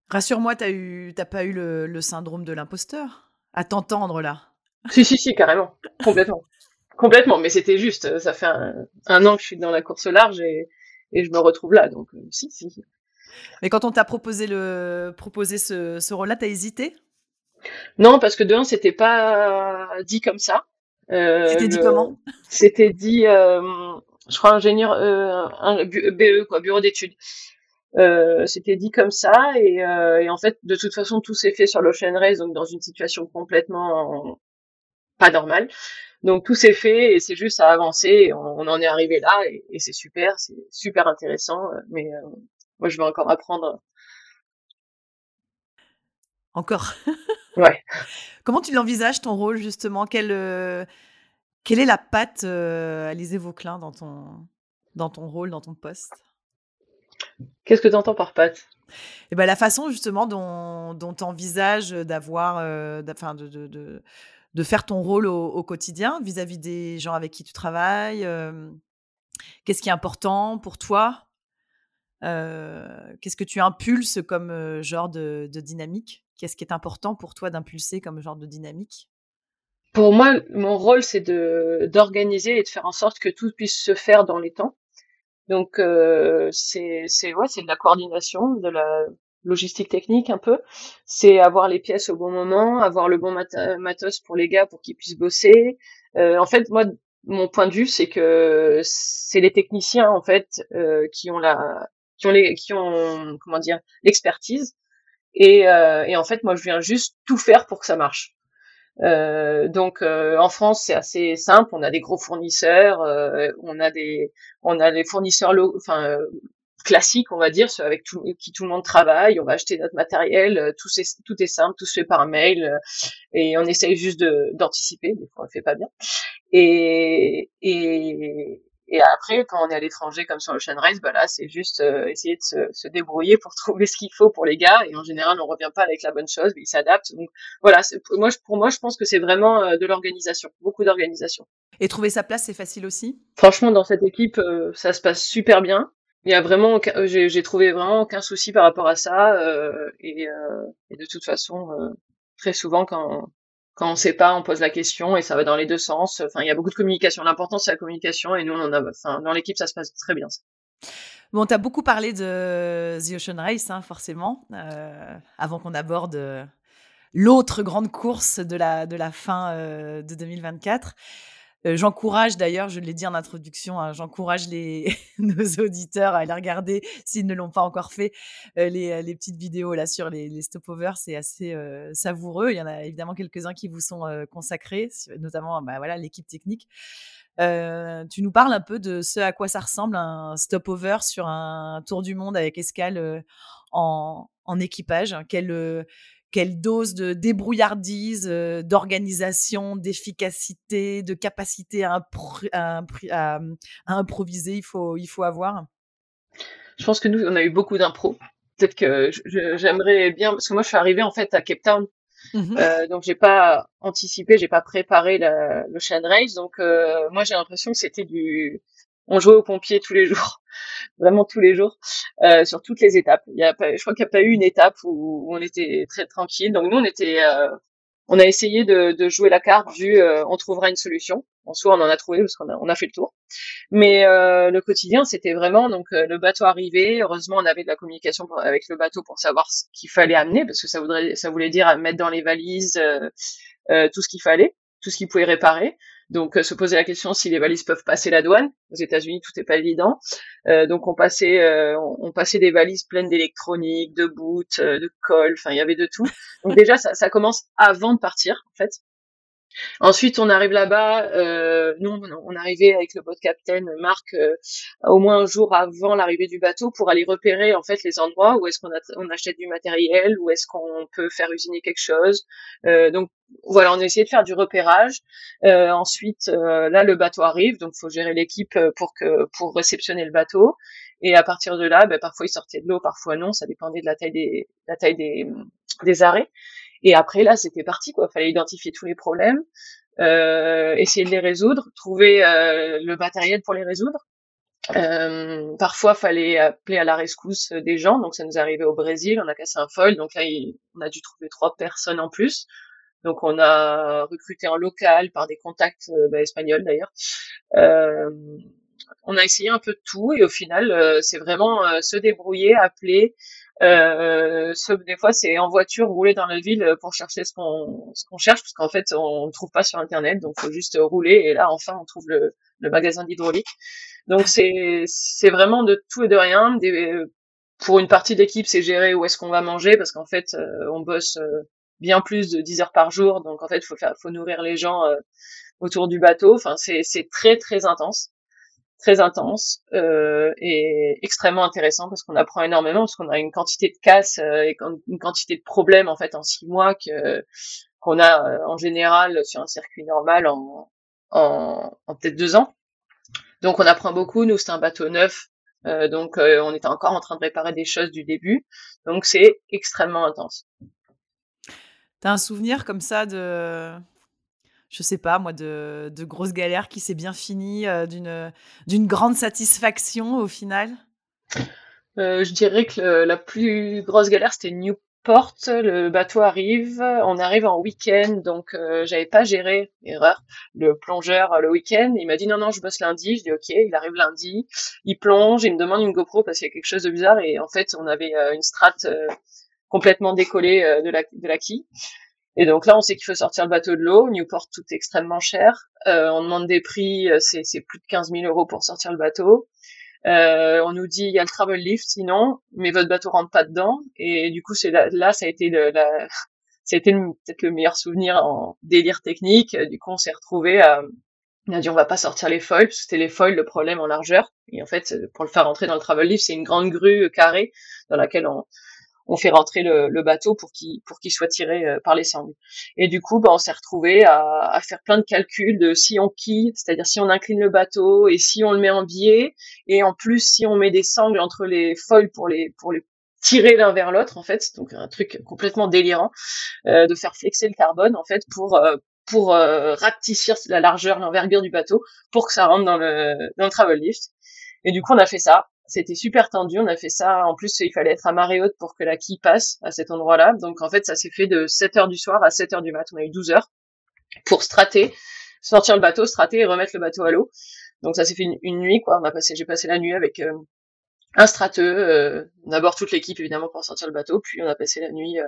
Rassure-moi, t'as eu, pas eu le syndrome de l'imposteur? À t'entendre là si, si, si, carrément. Complètement. Complètement. Mais c'était juste, ça fait un, an que je suis dans la course large et, et je me retrouve là. Donc, euh, si, si. Mais quand on t'a proposé, le, proposé ce, ce rôle-là, t'as hésité? Non, parce que de un, c'était pas dit comme ça. Euh, c'était dit comment? C'était dit, euh, je crois, ingénieur, euh, un, BE, quoi, bureau d'études. Euh, c'était dit comme ça et, euh, et, en fait de toute façon tout s'est fait sur l'Ocean Race donc dans une situation complètement pas normal. Donc tout s'est fait et c'est juste à avancer. On, en est arrivé là et, c'est super, c'est super intéressant. Mais euh, moi, je vais encore apprendre. Encore. ouais. Comment tu l'envisages ton rôle justement? Quelle euh, quelle est la patte euh, Alizé Vauclin dans ton dans ton rôle, dans ton poste? Qu'est-ce que tu entends par patte? Eh ben, la façon justement dont, dont tu envisages d'avoir, euh, de, de, de faire ton rôle au, quotidien vis-à-vis des gens avec qui tu travailles Qu'est-ce qui est important pour toi Qu'est-ce que tu impulses comme genre de, dynamique? Qu'est-ce qui est important pour toi d'impulser comme genre de dynamique? Pour moi, mon rôle, c'est de d'organiser et de faire en sorte que tout puisse se faire dans les temps. Donc c'est c'est ouais, c'est de la coordination, de la logistique technique un peu. C'est avoir les pièces au bon moment, avoir le bon matos pour les gars pour qu'ils puissent bosser. Euh, en fait, moi, mon point de vue, c'est que c'est les techniciens en fait euh, qui ont la, qui ont les, qui ont comment dire l'expertise. Et, euh, et en fait, moi, je viens juste tout faire pour que ça marche. Euh, donc euh, en France c'est assez simple, on a des gros fournisseurs, euh, on a des on a des fournisseurs enfin classique, on va dire, avec tout, qui tout le monde travaille. On va acheter notre matériel, euh, tout, est, tout est simple, tout se fait par mail, euh, et on essaye juste d'anticiper. Des fois, on le fait pas bien. Et, et, et après, quand on est à l'étranger, comme sur Ocean Race, bah là, c'est juste euh, essayer de se, se, débrouiller pour trouver ce qu'il faut pour les gars. Et en général, on revient pas avec la bonne chose, mais ils s'adaptent. Donc voilà, moi, pour moi, je pense que c'est vraiment de l'organisation, beaucoup d'organisation. Et trouver sa place, c'est facile aussi? Franchement, dans cette équipe, ça se passe super bien il y a vraiment euh, j'ai trouvé vraiment aucun souci par rapport à ça euh, et, euh, de toute façon euh, très souvent quand quand on sait pas on pose la question et ça va dans les deux sens. Enfin il y a beaucoup de communication. L'important c'est la communication et nous on en a enfin dans l'équipe ça se passe très bien Bon, tu beaucoup parlé de The Ocean Race, hein, forcément, euh, avant qu'on aborde l'autre grande course de la, de la fin euh, de 2024. Euh, j'encourage d'ailleurs, je l'ai dit en introduction, hein, j'encourage les nos auditeurs à aller regarder s'ils ne l'ont pas encore fait euh, les, euh, les, petites vidéos là sur les, les stopovers, c'est assez savoureux. Il y en a évidemment quelques-uns qui vous sont consacrés, notamment bah, voilà l'équipe technique. tu nous parles un peu de ce à quoi ça ressemble un stopover sur un tour du monde avec escale en, en équipage. Quel, quelle dose de débrouillardise, euh, d'organisation, d'efficacité, de capacité à, à, improviser il faut, il faut avoir? Je pense que nous, on a eu beaucoup d'impro. Peut-être que j'aimerais bien, parce que moi, je suis arrivée en fait à Cape Town. Mmh euh, donc j'ai pas anticipé, j'ai pas préparé le chain race, donc euh, moi j'ai l'impression que c'était du, on jouait aux pompiers tous les jours, vraiment tous les jours, euh, sur toutes les étapes. Il y a pas, je crois qu'il n'y a pas eu une étape où, on était très tranquille. Donc nous, on était, euh, on a essayé de, de, jouer la carte du, euh, on trouvera une solution. En soi, on en a trouvé parce qu'on a, on a fait le tour. Mais le quotidien, c'était vraiment donc le bateau arrivé. Heureusement, on avait de la communication avec le bateau pour savoir ce qu'il fallait amener parce que ça voudrait, ça voulait dire mettre dans les valises tout ce qu'il fallait, tout ce qu'il pouvait réparer. Donc euh, se poser la question si les valises peuvent passer la douane. Aux États-Unis, tout n'est pas évident. Euh, donc on passait, euh, on, passait des valises pleines d'électronique, de boot, de colle. Enfin, il y avait de tout. Donc déjà, ça, ça commence avant de partir, en fait. Ensuite, on arrive là-bas. Euh, on arrivait avec le boat captain Marc euh, au moins un jour avant l'arrivée du bateau pour aller repérer en fait les endroits où est-ce qu'on on achète du matériel, où est-ce qu'on peut faire usiner quelque chose. Euh, donc voilà, on a essayé de faire du repérage. Euh, ensuite, euh, là, le bateau arrive, donc faut gérer l'équipe pour que pour réceptionner le bateau. Et à partir de là, ben, parfois il sortait de l'eau, parfois non, ça dépendait de la taille des, la taille des, des arrêts. Et après là, c'était parti quoi. Fallait identifier tous les problèmes, euh, essayer de les résoudre, trouver euh, le matériel pour les résoudre. Euh, parfois, fallait appeler à la rescousse des gens. Donc, ça nous arrivé au Brésil. On a cassé un foil. Donc là, on a dû trouver trois personnes en plus. Donc, on a recruté en local par des contacts euh, bah, espagnols d'ailleurs. Euh, on a essayé un peu de tout et au final, euh, c'est vraiment se débrouiller, appeler, euh, des fois, c'est en voiture rouler dans la ville pour chercher ce qu'on ce qu'on cherche, parce qu'en fait, on ne trouve pas sur internet, donc faut juste rouler et là, enfin, on trouve le, le magasin d'hydraulique. Donc c'est c'est vraiment de tout et de rien. Pour une partie d'équipe, c'est gérer où est-ce qu'on va manger, parce qu'en fait, euh, on bosse euh, bien plus de 10 heures par jour, donc en fait, faut faire faut nourrir les gens euh, autour du bateau. Enfin, c'est c'est très très intense très intense euh, et extrêmement intéressant parce qu'on apprend énormément parce qu'on a une quantité de casses euh, et une quantité de problèmes en fait en six mois qu'on a euh, en général sur un circuit normal en en, peut-être deux ans. Donc on apprend beaucoup. Nous c'est un bateau neuf, donc on était encore en train de réparer des choses du début. Donc c'est extrêmement intense. T'as un souvenir comme ça de je sais pas moi, de, de grosses galères qui s'est bien fini, d'une, d'une grande satisfaction au final? Je dirais que la plus grosse galère, c'était New porte, le bateau arrive, on arrive en week-end, donc euh, j'avais pas géré, erreur, le plongeur le week-end. Il m'a dit non, non, je bosse lundi. Je dis ok, il arrive lundi, il plonge, il me demande une GoPro parce qu'il y a quelque chose de bizarre et en fait on avait euh, une strate euh, complètement décollée de la de la quille. Et donc là, on sait qu'il faut sortir le bateau de l'eau. Newport, tout est extrêmement cher. on demande des prix, c'est plus de 15 000 euros pour sortir le bateau. Euh, on nous dit il y a le travel lift sinon, mais votre bateau rentre pas dedans. Et du coup, c'est là, ça a été le, la, ça a été peut-être le meilleur souvenir en délire technique. Du coup, on s'est retrouvé à, on a dit on va pas sortir les foils, parce que c'était les foils le problème en largeur. Et en fait, pour le faire rentrer dans le travel lift, c'est une grande grue carrée dans laquelle on, on fait rentrer le, bateau pour qu'il pour qu'il soit tiré euh, par les sangles. Et du coup, bah, on s'est retrouvé à, à, faire plein de calculs de si on quille, c'est-à-dire si on incline le bateau et si on le met en biais, et en plus si on met des sangles entre les foils pour les pour les tirer l'un vers l'autre en fait, donc un truc complètement délirant euh, de faire flexer le carbone en fait pour euh, pour euh, la largeur, l'envergure du bateau pour que ça rentre dans le dans le travel lift. Et du coup, on a fait ça. C'était super tendu. On a fait ça. En plus, il fallait être à marée haute pour que la quille passe à cet endroit-là. Donc, en fait, ça s'est fait de 7 heures du soir à 7 heures du mat. On a eu 12 heures pour strater, sortir le bateau, strater et remettre le bateau à l'eau. Donc, ça s'est fait une, nuit, quoi. On a passé, j'ai passé la nuit avec euh, un strateux, euh, d'abord toute l'équipe évidemment pour sortir le bateau, puis on a passé la nuit euh,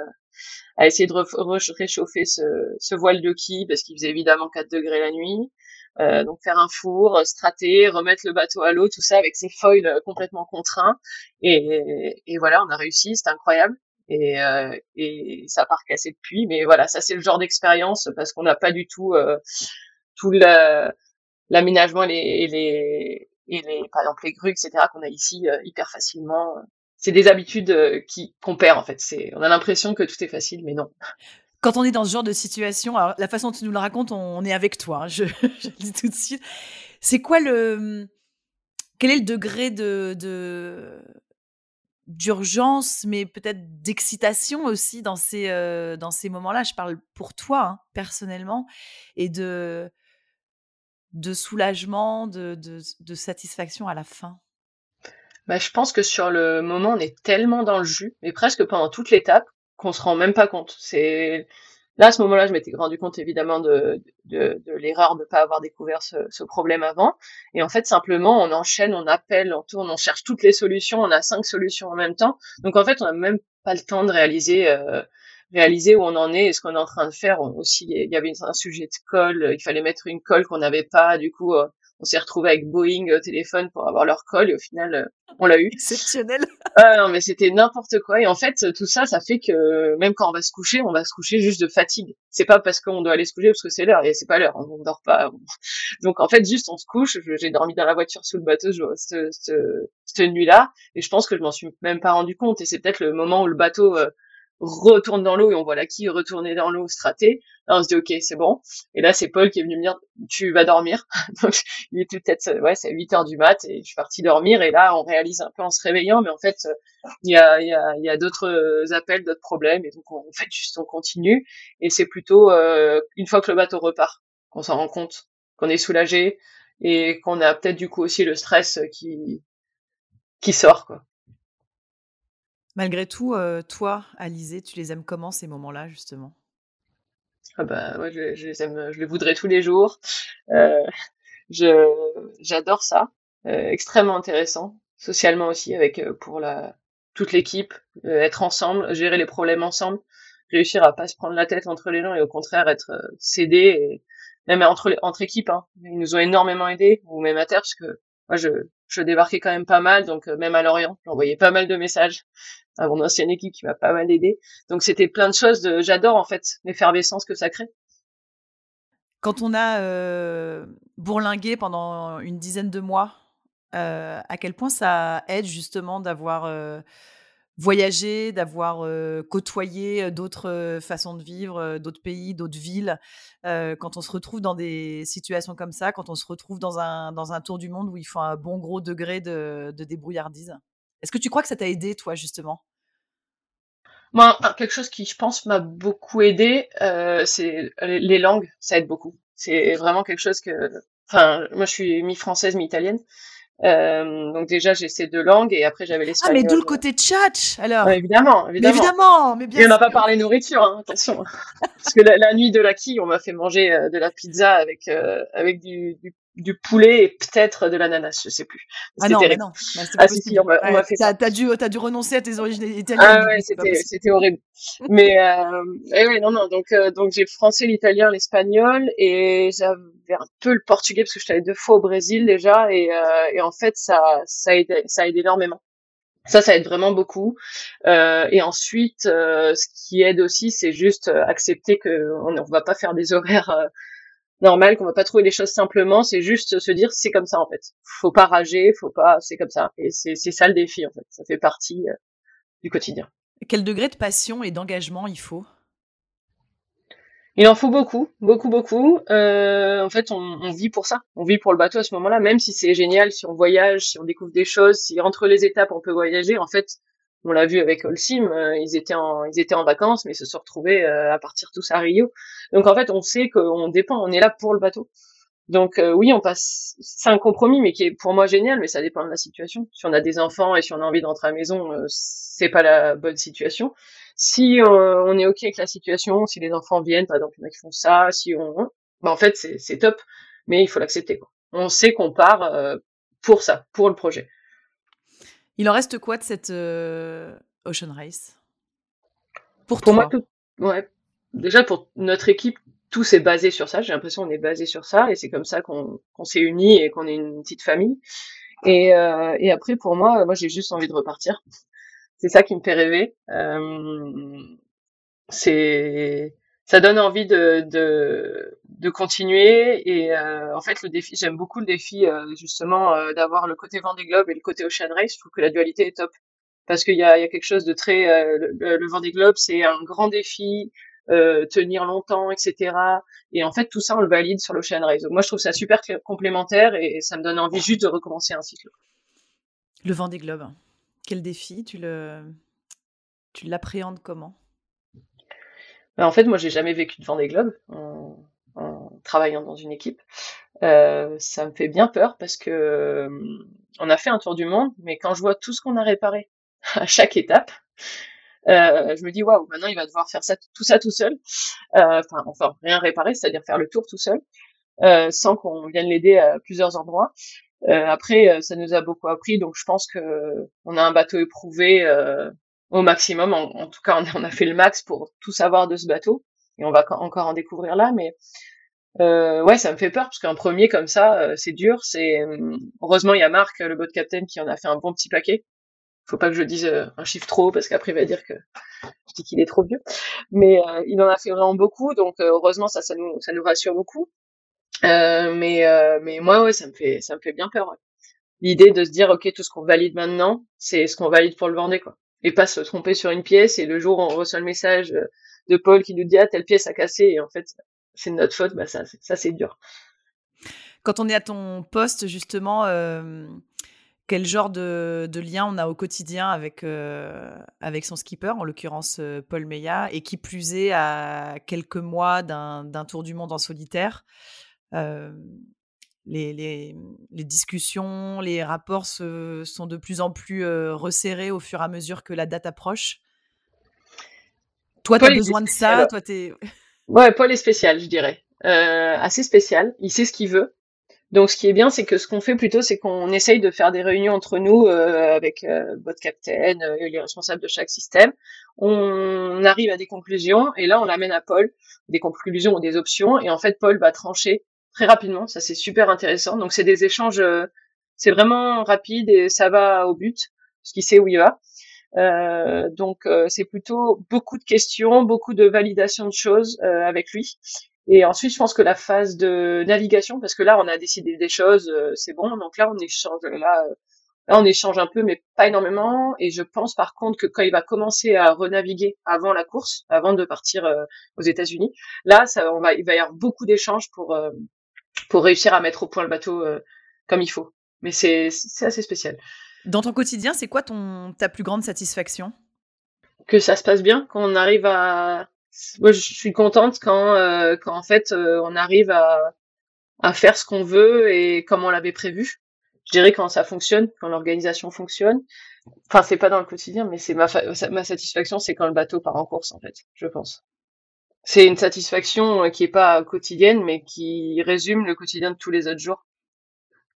à essayer de réchauffer ce, ce, voile de quille parce qu'il faisait évidemment 4 degrés la nuit. Euh, donc faire un four, euh, strater, remettre le bateau à l'eau, tout ça avec ses foils euh, complètement contraints. Et, et voilà, on a réussi, c'était incroyable. Et, euh, et ça part cassé depuis. Mais voilà, ça c'est le genre d'expérience parce qu'on n'a pas du tout tout l'aménagement et les, et les, par exemple les grues, etc. qu'on a ici hyper facilement. C'est des habitudes qui qu'on perd en fait. C'est, on a l'impression que tout est facile, mais non quand on est dans ce genre de situation, la façon dont tu nous le racontes, on, est avec toi. Hein, je, le dis tout de suite. C'est quoi le. Quel est le degré de. d'urgence, mais peut-être d'excitation aussi dans ces, euh, ces moments-là? Je parle pour toi, hein, personnellement, et de, de soulagement, de, de, de satisfaction à la fin. Bah, je pense que sur le moment, on est tellement dans le jus, mais presque pendant toute l'étape, qu'on se rend même pas compte. C'est là à ce moment-là, je m'étais rendu compte évidemment de, de, de l'erreur de ne pas avoir découvert ce, ce, problème avant. Et en fait, simplement, on enchaîne, on appelle, on tourne, on cherche toutes les solutions. On a cinq solutions en même temps. Donc en fait, on n'a même pas le temps de réaliser. Euh, réaliser où on en est et ce qu'on est en train de faire aussi il y avait un sujet de colle il fallait mettre une colle qu'on n'avait pas du coup euh, on s'est retrouvé avec Boeing au téléphone pour avoir leur call et au final euh, on l'a eu. Exceptionnel. Ah non mais c'était n'importe quoi et en fait tout ça ça fait que même quand on va se coucher on va se coucher juste de fatigue. C'est pas parce qu'on doit aller se coucher parce que c'est l'heure et c'est pas l'heure on dort pas. Donc en fait juste on se couche. J'ai dormi dans la voiture sous le bateau cette, cette, cette nuit là et je pense que je m'en suis même pas rendu compte et c'est peut-être le moment où le bateau euh, retourne dans l'eau et on voit la quille retourner dans l'eau strater. Là, on se dit, OK, c'est bon. Et là, c'est Paul qui est venu me dire, tu vas dormir. Donc, il était peut-être, ouais, c'est 8 heures du mat et je suis partie dormir. Et là, on réalise un peu en se réveillant, mais en fait, il y a, il y a, il y a d'autres appels, d'autres problèmes. Et donc, on, en fait, juste, on continue. Et c'est plutôt, euh, une fois que le bateau repart, qu'on s'en rend compte, qu'on est soulagé et qu'on a peut-être du coup aussi le stress qui, qui sort, quoi. Malgré tout, euh, toi, Alizé, tu les aimes comment ces moments-là, justement? Ah bah ouais, je, les aime, je les voudrais tous les jours. Euh, j'adore ça, euh, extrêmement intéressant, socialement aussi avec pour la toute l'équipe, être ensemble, gérer les problèmes ensemble, réussir à pas se prendre la tête entre les gens et au contraire être cédé et même entre entre équipes. Hein. Ils nous ont énormément aidés, ou même à terre parce que moi je je débarquais quand même pas mal, donc même à Lorient, j'envoyais pas mal de messages à mon ancienne équipe qui m'a pas mal aidé. Donc c'était plein de choses. De... J'adore en fait l'effervescence que ça crée. Quand on a euh, bourlingué pendant une dizaine de mois, euh, à quel point ça aide justement d'avoir euh, voyagé, d'avoir côtoyé d'autres façons de vivre, d'autres pays, d'autres villes. quand on se retrouve dans des situations comme ça, quand on se retrouve dans un, dans un tour du monde où il faut un bon gros degré de, de débrouillardise. Est-ce que tu crois que ça t'a aidé, toi, justement? Moi, quelque chose qui, je pense, m'a beaucoup aidé, c'est les langues, ça aide beaucoup. C'est vraiment quelque chose que, enfin, moi je suis mi-française, mi-italienne. Euh, donc déjà j'ai ces deux langues et après j'avais l'espagnol. Ah mais d'où le côté tchatch alors? Évidemment, évidemment. Mais évidemment, mais bien Et on n'a pas parlé nourriture, hein, attention. Parce que la, la, nuit de la quille, on m'a fait manger euh, de la pizza avec euh, avec du, du, du, poulet et peut-être de l'ananas, je sais plus. Ah non, mais non. Bah, ah si si, on ouais, ça. T'as dû t'as dû renoncer à tes origines italiennes. Ah ouais, c'était c'était horrible. mais euh, et ouais, non non, donc euh, donc j'ai le français, l'italien, l'espagnol et j'avais un peu le portugais parce que je suis allée deux fois au Brésil déjà et, euh, et en fait ça ça aide ça aide énormément. Ça, ça aide vraiment beaucoup. Euh, et ensuite, euh, ce qui aide aussi, c'est juste accepter que on ne va pas faire des horaires normales, qu'on va pas trouver les choses simplement. C'est juste se dire c'est comme ça en fait. Faut pas rager, faut pas, c'est comme ça. Et c'est c'est ça le défi en fait. Ça fait partie euh, du quotidien. Quel degré de passion et d'engagement il faut? Il en faut beaucoup, beaucoup, beaucoup. Euh, en fait, on, on, vit pour ça. On vit pour le bateau à ce moment-là, même si c'est génial, si on voyage, si on découvre des choses, si entre les étapes on peut voyager. En fait, on l'a vu avec Holcim, euh, ils étaient en, ils étaient en vacances, mais se sont retrouvés euh, à partir tous à Rio. Donc en fait, on sait qu'on dépend, on est là pour le bateau. Donc euh, oui, on passe, c'est un compromis, mais qui est pour moi génial, mais ça dépend de la situation. Si on a des enfants et si on a envie de rentrer à la maison, euh, c'est pas la bonne situation si euh, on est ok avec la situation, si les enfants viennent, par exemple, il y en a qui font ça, si on, bah en fait c'est top, mais il faut l'accepter. On sait qu'on part euh, pour ça, pour le projet. Il en reste quoi de cette euh, Ocean Race? Pour, pour moi, tout, ouais. Déjà pour notre équipe, tout s'est basé sur ça. J'ai l'impression qu'on est basé sur ça et c'est comme ça qu'on qu'on s'est unis et qu'on est une petite famille. Et, euh, et après pour moi, moi j'ai juste envie de repartir c'est ça qui me fait rêver. Euh, c'est ça donne envie de, de, de continuer et euh, en fait le défi j'aime beaucoup le défi euh, justement euh, d'avoir le côté Vendée Globe et le côté Ocean Race. Je trouve que la dualité est top parce qu'il y a, il y a quelque chose de très le, le Vendée Globe c'est un grand défi tenir longtemps etc et en fait tout ça on le valide sur l'Ocean Race. Donc moi je trouve ça super complémentaire et, et ça me donne envie juste de recommencer un cycle. Le Vendée Globe quel défi? Tu le tu l'appréhendes comment? Ben, En fait, moi, j'ai jamais vécu devant des globes en, en travaillant dans une équipe. Euh, ça me fait bien peur parce que euh, on a fait un tour du monde, mais quand je vois tout ce qu'on a réparé à chaque étape, euh, je me dis waouh, maintenant il va devoir faire ça tout ça tout seul. Euh, enfin, enfin rien réparer, c'est-à-dire faire le tour tout seul, euh, sans qu'on vienne l'aider à plusieurs endroits. Euh, après, ça nous a beaucoup appris, donc je pense que on a un bateau éprouvé au maximum. En, en, tout cas, on, a fait le max pour tout savoir de ce bateau, et on va encore en découvrir là. Mais euh, ouais, ça me fait peur parce qu'un premier comme ça, c'est dur. C'est heureusement il y a Marc, le boat captain, qui en a fait un bon petit paquet. Faut pas que je dise un chiffre trop parce qu'après il va dire que je dis qu'il est trop vieux. Mais il en a fait vraiment beaucoup, donc heureusement ça, ça nous ça nous rassure beaucoup. Euh, mais euh, mais moi ouais ça me fait ça me fait bien peur. Ouais. L'idée de se dire ok tout ce qu'on valide maintenant c'est ce qu'on valide pour le Vendée quoi et pas se tromper sur une pièce et le jour où on reçoit le message de Paul qui nous dit ah telle pièce a cassé et en fait c'est notre faute bah ça ça c'est dur. Quand on est à ton poste justement euh, quel genre de, de, lien on a au quotidien avec, euh, avec son skipper, en l'occurrence euh, Paul Meillat, et qui plus est à quelques mois d'un tour du monde en solitaire les, les, les, discussions, les rapports se, sont de plus en plus resserrés au fur et à mesure que la date approche? Toi, tu as besoin de ça toi, es... Ouais, Paul est spécial, je dirais. Euh, assez spécial. Il sait ce qu'il veut. Donc, ce qui est bien, c'est que ce qu'on fait plutôt, c'est qu'on essaye de faire des réunions entre nous euh, avec euh, votre capitaine euh, et les responsables de chaque système. On arrive à des conclusions et là, on l'amène à Paul, des conclusions ou des options. Et en fait, Paul va trancher très rapidement. Ça, c'est super intéressant. Donc, c'est des échanges, euh, c'est vraiment rapide et ça va au but, parce qu'il sait où il va. Euh, donc, euh, c'est plutôt beaucoup de questions, beaucoup de validation de choses euh, avec lui. Et ensuite, je pense que la phase de navigation, parce que là, on a décidé des choses, euh, c'est bon. Donc là, on échange. Là, là, on échange un peu, mais pas énormément. Et je pense par contre que quand il va commencer à renaviguer avant la course, avant de partir aux États-Unis, là, ça, on va, il va y avoir beaucoup d'échanges pour pour réussir à mettre au point le bateau euh, comme il faut. Mais c'est assez spécial. Dans ton quotidien, c'est quoi ton ta plus grande satisfaction? Que ça se passe bien, qu'on arrive à moi, je suis contente quand, euh, quand en fait, euh, on arrive à, à faire ce qu'on veut et comme on l'avait prévu. Je dirais quand ça fonctionne, quand l'organisation fonctionne. Enfin, c'est pas dans le quotidien, mais c'est ma, ma satisfaction, c'est quand le bateau part en course, en fait, je pense. C'est une satisfaction euh, qui est pas quotidienne, mais qui résume le quotidien de tous les autres jours.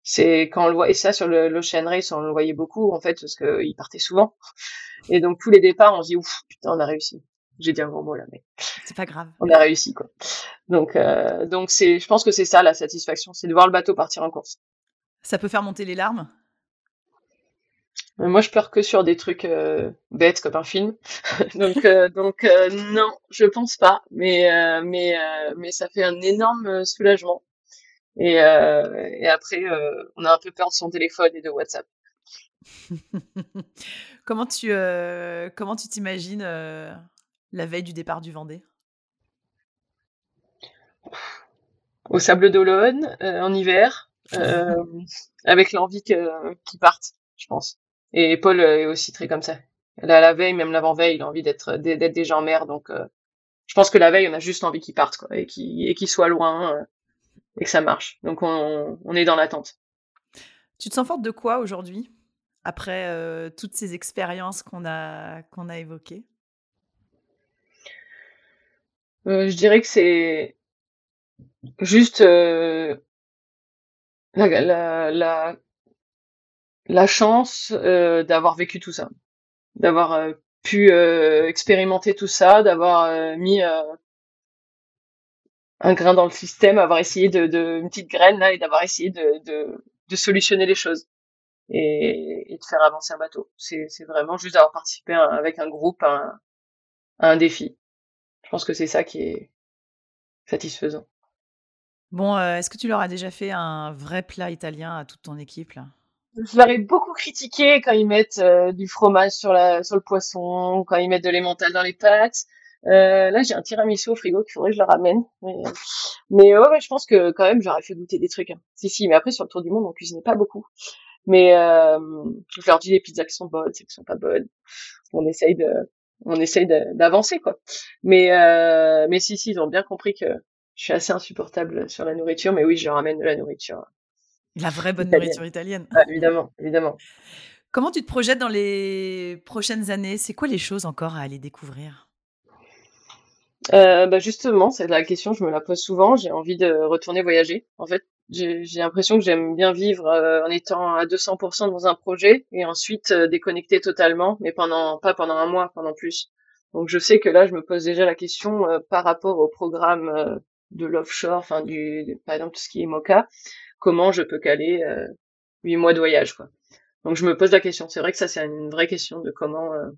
C'est quand on le voit, et ça sur l'Ocean Race, on le voyait beaucoup, en fait, parce qu'il partait souvent. Et donc, tous les départs, on se dit, ouf, putain, on a réussi. J'ai dit un gros mot là, mais. C'est pas grave. On a réussi, quoi. Donc, euh, donc c'est, je pense que c'est ça la satisfaction, c'est de voir le bateau partir en course. Ça peut faire monter les larmes? Moi, je pleure que sur des trucs euh, bêtes comme un film. donc, euh, donc euh, non, je pense pas. Mais, mais, mais ça fait un énorme soulagement. Et, et après, on a un peu peur de son téléphone et de WhatsApp. comment tu comment tu t'imagines la veille du départ du Vendée? Au Sable d'Olonne, en hiver, avec l'envie qu'ils partent, je pense. Et Paul est aussi très comme ça. Là, la veille, même l'avant-veille, il a envie d'être d'être déjà en mer. Donc, euh, je pense que la veille, on a juste envie qu'il parte, quoi, et qu'il qu'il soit loin, euh, et que ça marche. Donc, on, on est dans l'attente. Tu te sens forte de quoi aujourd'hui, après euh, toutes ces expériences qu'on a qu'on a évoquées? Je dirais que c'est juste la, la, la la chance euh, d'avoir vécu tout ça, d'avoir euh, pu euh, expérimenter tout ça, d'avoir mis un grain dans le système, avoir essayé de, de une petite graine là et d'avoir essayé de, de, de, solutionner les choses et, et de faire avancer un bateau. C'est, c'est vraiment juste d'avoir participé avec un groupe à un, à un défi. Je pense que c'est ça qui est satisfaisant. Bon, est-ce que tu leur as déjà fait un vrai plat italien à toute ton équipe là? Je leur ai beaucoup critiqué quand ils mettent euh, du fromage sur la sur le poisson, quand ils mettent de l'emmental dans les pâtes. Euh, là, j'ai un tiramisu au frigo qu'il faudrait que je le ramène. Mais, mais ouais, je pense que quand même, j'aurais fait goûter des trucs. Hein. Si, si, mais après, sur le tour du monde, on cuisinait pas beaucoup. Mais euh, je leur dis les pizzas qui sont bonnes, celles qui sont pas bonnes. On essaye de, on essaye d'avancer, quoi. Mais, euh, mais si, si, ils ont bien compris que je suis assez insupportable sur la nourriture. Mais oui, je ramène de la nourriture la vraie bonne nourriture italienne. évidemment, évidemment. Comment tu te projettes dans les prochaines années? C'est quoi les choses encore à aller découvrir? Euh, bah justement, c'est la question, je me la pose souvent. J'ai envie de retourner voyager. En fait, j'ai l'impression que j'aime bien vivre euh, en étant à 200% dans un projet et ensuite euh, déconnecter totalement, mais pendant pas pendant un mois, pendant plus. Donc je sais que là, je me pose déjà la question par rapport au programme de l'offshore, enfin du, par exemple tout ce qui est MOCA comment je peux caler euh, huit mois de voyage quoi. Donc je me pose la question. C'est vrai que ça c'est une vraie question de comment euh,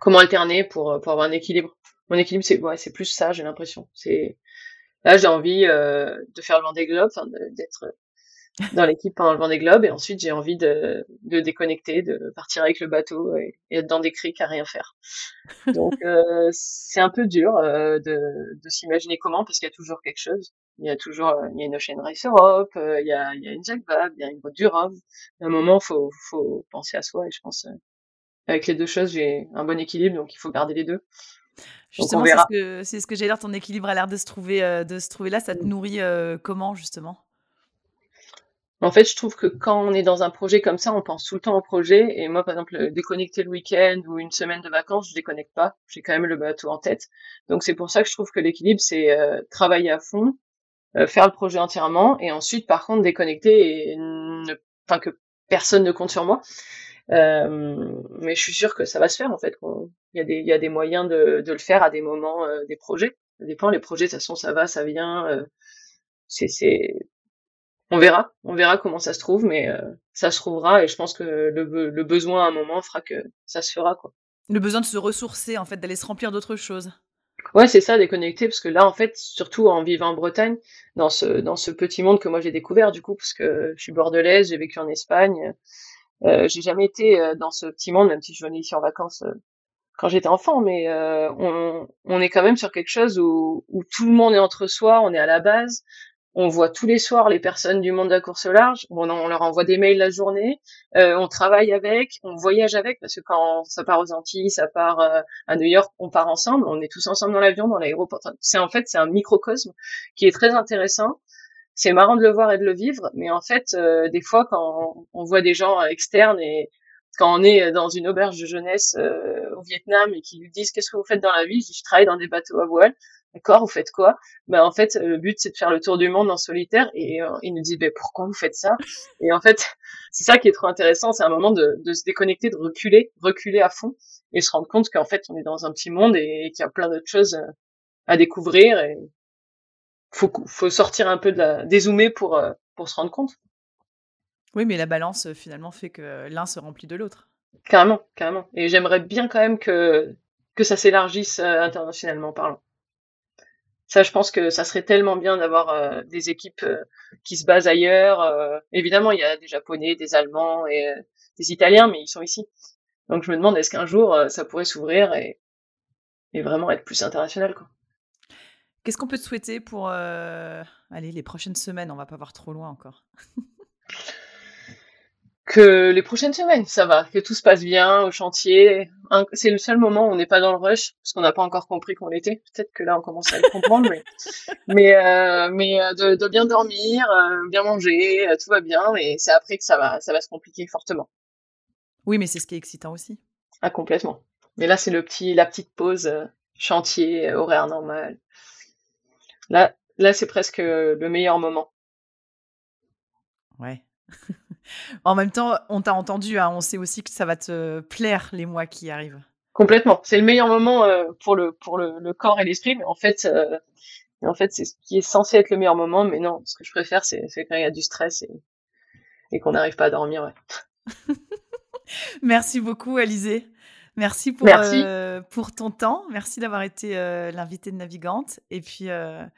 comment alterner pour pour avoir un équilibre. Mon équilibre c'est ouais, c'est plus ça, j'ai l'impression. C'est là j'ai envie euh, de faire le Vendée Globe, d'être dans l'équipe pendant le Vendée Globe et ensuite j'ai envie de, de déconnecter, de partir avec le bateau et, être dans des criques à rien faire. Donc euh, c'est un peu dur euh, de, de s'imaginer comment parce qu'il y a toujours quelque chose. Il y a toujours euh, il y a une Ocean Race Europe, il y a, il y a une Jacques Vabre, il y a une boîte du Rhum. À un moment faut faut penser à soi et je pense avec les deux choses j'ai un bon équilibre donc il faut garder les deux. Justement, c'est ce que, c'est ce que j'ai l'air, ton équilibre a l'air de se trouver, de se trouver là. Ça te nourrit comment, justement? En fait, je trouve que quand on est dans un projet comme ça, on pense tout le temps au projet. Et moi, par exemple, déconnecter le week-end ou une semaine de vacances, je déconnecte pas. J'ai quand même le bateau en tête. Donc c'est pour ça que je trouve que l'équilibre, c'est euh, travailler à fond, euh, faire le projet entièrement, et ensuite, par contre, déconnecter et ne, enfin que personne ne compte sur moi. Euh, mais je suis sûre que ça va se faire en fait. Il y a des, il y a des moyens de, de le faire à des moments des projets. Ça dépend. Les projets, de toute façon, ça va, ça vient. c'est, c'est on verra, on verra comment ça se trouve, mais euh, ça se trouvera et je pense que le, besoin à un moment fera que ça se fera quoi. Le besoin de se ressourcer, en fait, d'aller se remplir d'autres choses. Ouais, c'est ça, déconnecter, parce que là, en fait, surtout en vivant en Bretagne, dans ce dans ce petit monde que moi j'ai découvert du coup, parce que je suis bordelaise, j'ai vécu en Espagne, euh, j'ai jamais été euh, dans ce petit monde, même si je venais ici en vacances quand j'étais enfant, mais on, on est quand même sur quelque chose où, où tout le monde est entre soi, on est à la base, on voit tous les soirs les personnes du monde de la course au large. on leur envoie des mails la journée. Euh, on travaille avec, on voyage avec parce que quand ça part aux Antilles, ça part euh, à New York, on part ensemble. On est tous ensemble dans l'avion, dans l'aéroport. c'est en fait c'est un microcosme qui est très intéressant. C'est marrant de le voir et de le vivre, mais en fait, euh, des fois, quand on voit des gens externes et quand on est dans une auberge de jeunesse au Vietnam et qu'ils lui disent qu'est-ce que vous faites dans la vie, je dis je travaille dans des bateaux à voile. D'accord, vous faites quoi? Ben en fait, le but c'est de faire le tour du monde en solitaire et euh, ils nous disent ben pourquoi vous faites ça? Et en fait, c'est ça qui est trop intéressant, c'est un moment de, se déconnecter, de reculer, reculer à fond et se rendre compte qu'en fait on est dans un petit monde et, qu'il y a plein d'autres choses euh, à découvrir faut faut sortir un peu de la dézoomer pour euh, pour se rendre compte. Oui, mais la balance finalement fait que l'un se remplit de l'autre. Carrément, carrément. Et j'aimerais bien quand même que que ça s'élargisse internationalement parlant. Ça, je pense que ça serait tellement bien d'avoir euh, des équipes euh, qui se basent ailleurs. Euh. évidemment, il y a des Japonais, des Allemands et des Italiens, mais ils sont ici. Donc je me demande est-ce qu'un jour ça pourrait s'ouvrir et, et vraiment être plus international, quoi. Qu'est-ce qu'on peut te souhaiter pour allez, les prochaines semaines? On va pas voir trop loin encore. que les prochaines semaines, ça va, que tout se passe bien au chantier. C'est le seul moment où on n'est pas dans le rush, parce qu'on n'a pas encore compris qu'on l'était. Peut-être que là, on commence à le comprendre, mais mais, euh, mais euh, de, de, bien dormir, euh, bien manger, tout va bien, et c'est après que ça va, ça va se compliquer fortement. Oui, mais c'est ce qui est excitant aussi. Ah, complètement. Mais là, c'est le petit, la petite pause chantier, horaire normal. Là, là, c'est presque le meilleur moment. Ouais. En même temps, on t'a entendu, hein, on sait aussi que ça va te plaire les mois qui arrivent. Complètement. C'est le meilleur moment euh, pour le pour le, corps et l'esprit, mais en fait, euh, en fait, c'est ce qui est censé être le meilleur moment. Mais non, ce que je préfère, c'est quand il y a du stress et, et qu'on n'arrive pas à dormir. Merci beaucoup, Alizé. Merci pour, euh, pour ton temps. Merci d'avoir été l'invité de Navigante. Et puis, ben,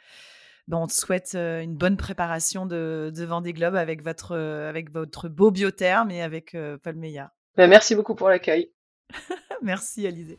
on te souhaite une bonne préparation de, de Vendée Globe avec votre, avec votre beau biotherme et avec Palmeya. Ben, merci beaucoup pour l'accueil. merci Alizé.